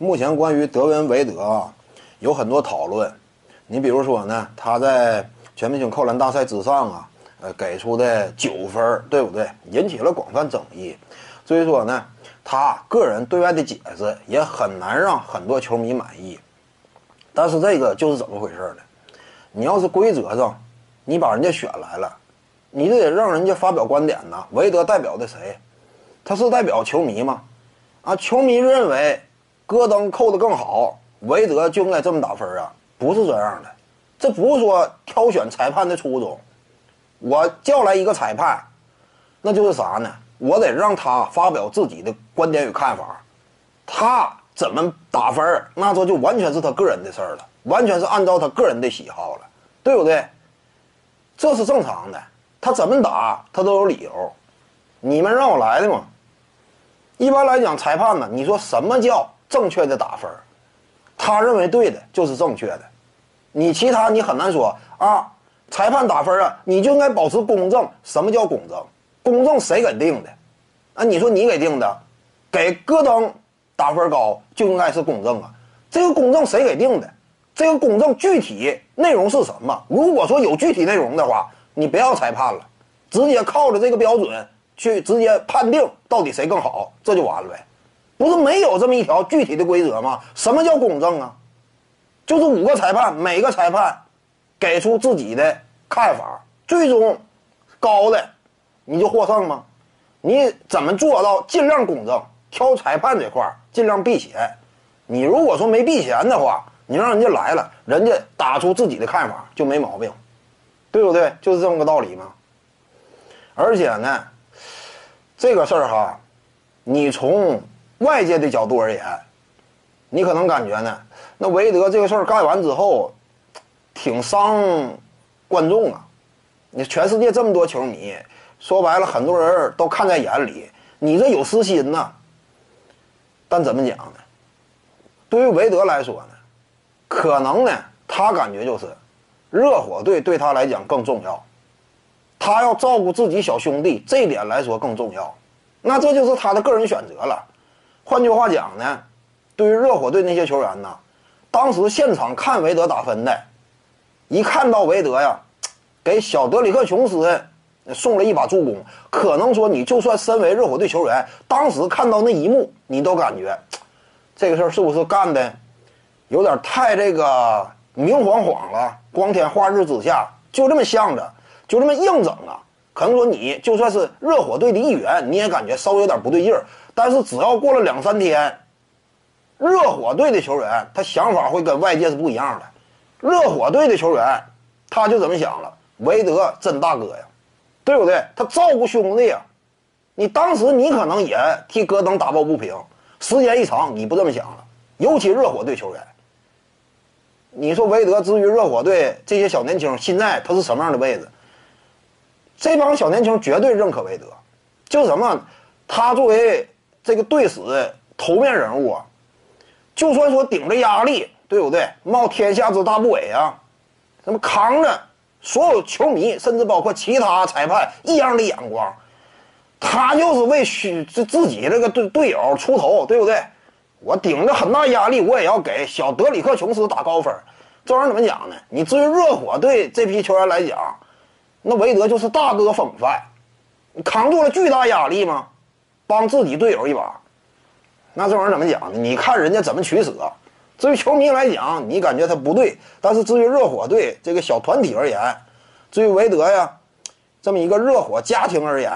目前关于德文韦德啊，有很多讨论。你比如说呢，他在全明星扣篮大赛之上啊，呃，给出的九分，对不对？引起了广泛争议。所以说呢，他个人对外的解释也很难让很多球迷满意。但是这个就是怎么回事呢？你要是规则上，你把人家选来了，你就得让人家发表观点呐。韦德代表的谁？他是代表球迷吗？啊，球迷认为戈登扣的更好，韦德就应该这么打分啊？不是这样的，这不是说挑选裁判的初衷。我叫来一个裁判，那就是啥呢？我得让他发表自己的观点与看法，他怎么打分那这就完全是他个人的事儿了，完全是按照他个人的喜好了，对不对？这是正常的，他怎么打他都有理由。你们让我来的嘛？一般来讲，裁判呢，你说什么叫正确的打分？他认为对的就是正确的，你其他你很难说啊。裁判打分啊，你就应该保持公正。什么叫公正？公正谁给定的？啊，你说你给定的，给戈登打分高就应该是公正啊。这个公正谁给定的？这个公正具体内容是什么？如果说有具体内容的话，你不要裁判了，直接靠着这个标准去直接判定到底谁更好，这就完了呗。不是没有这么一条具体的规则吗？什么叫公正啊？就是五个裁判，每个裁判给出自己的看法，最终高的你就获胜吗？你怎么做到尽量公正？挑裁判这块尽量避嫌。你如果说没避嫌的话，你让人家来了，人家打出自己的看法就没毛病，对不对？就是这么个道理嘛。而且呢，这个事儿哈，你从外界的角度而言，你可能感觉呢，那韦德这个事儿干完之后，挺伤观众啊。你全世界这么多球迷，说白了，很多人都看在眼里，你这有私心呐。但怎么讲呢？对于韦德来说呢，可能呢，他感觉就是热火队对他来讲更重要，他要照顾自己小兄弟，这点来说更重要。那这就是他的个人选择了。换句话讲呢，对于热火队那些球员呢，当时现场看韦德打分的，一看到韦德呀，给小德里克琼斯送了一把助攻，可能说你就算身为热火队球员，当时看到那一幕，你都感觉这个事儿是不是干的有点太这个明晃晃了？光天化日之下就这么向着，就这么硬整啊？可能说你就算是热火队的一员，你也感觉稍微有点不对劲儿。但是只要过了两三天，热火队的球员他想法会跟外界是不一样的。热火队的球员他就怎么想了？韦德真大哥呀，对不对？他照顾兄弟呀。你当时你可能也替戈登打抱不平，时间一长你不这么想了。尤其热火队球员，你说韦德至于热火队这些小年轻，现在他是什么样的位置？这帮小年轻绝对认可韦德，就什么，他作为。这个队史头面人物啊，就算说顶着压力，对不对？冒天下之大不韪啊，什么扛着所有球迷，甚至包括其他裁判异样的眼光，他就是为需自自己这个队队友出头，对不对？我顶着很大压力，我也要给小德里克琼斯打高分。这玩意儿怎么讲呢？你至于热火队这批球员来讲，那韦德就是大哥风范，扛住了巨大压力吗？帮自己队友一把，那这玩意儿怎么讲呢？你看人家怎么取舍。至于球迷来讲，你感觉他不对；但是至于热火队这个小团体而言，至于韦德呀，这么一个热火家庭而言，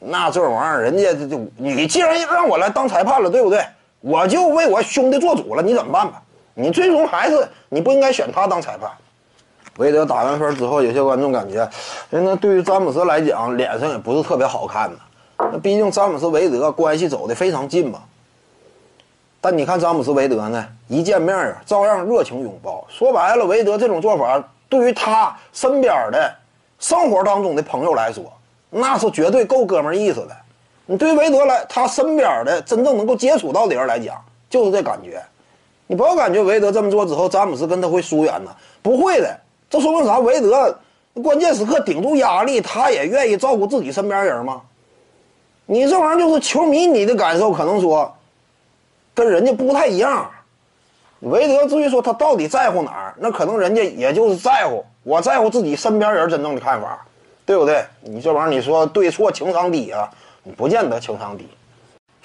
那这玩意儿人家就你既然让我来当裁判了，对不对？我就为我兄弟做主了，你怎么办吧？你最终还是你不应该选他当裁判。韦德打完分之后，有些观众感觉，那对于詹姆斯来讲，脸上也不是特别好看呢。那毕竟詹姆斯韦德关系走得非常近嘛。但你看詹姆斯韦德呢，一见面啊，照样热情拥抱。说白了，韦德这种做法，对于他身边的生活当中的朋友来说，那是绝对够哥们意思的。你对于韦德来，他身边的真正能够接触到的人来讲，就是这感觉。你不要感觉韦德这么做之后，詹姆斯跟他会疏远呢，不会的。这说明啥？韦德关键时刻顶住压力，他也愿意照顾自己身边人吗？你这玩意儿就是球迷，你的感受可能说，跟人家不太一样。韦德至于说他到底在乎哪儿，那可能人家也就是在乎，我在乎自己身边人真正的看法，对不对？你这玩意儿你说对错情商低啊？你不见得情商低。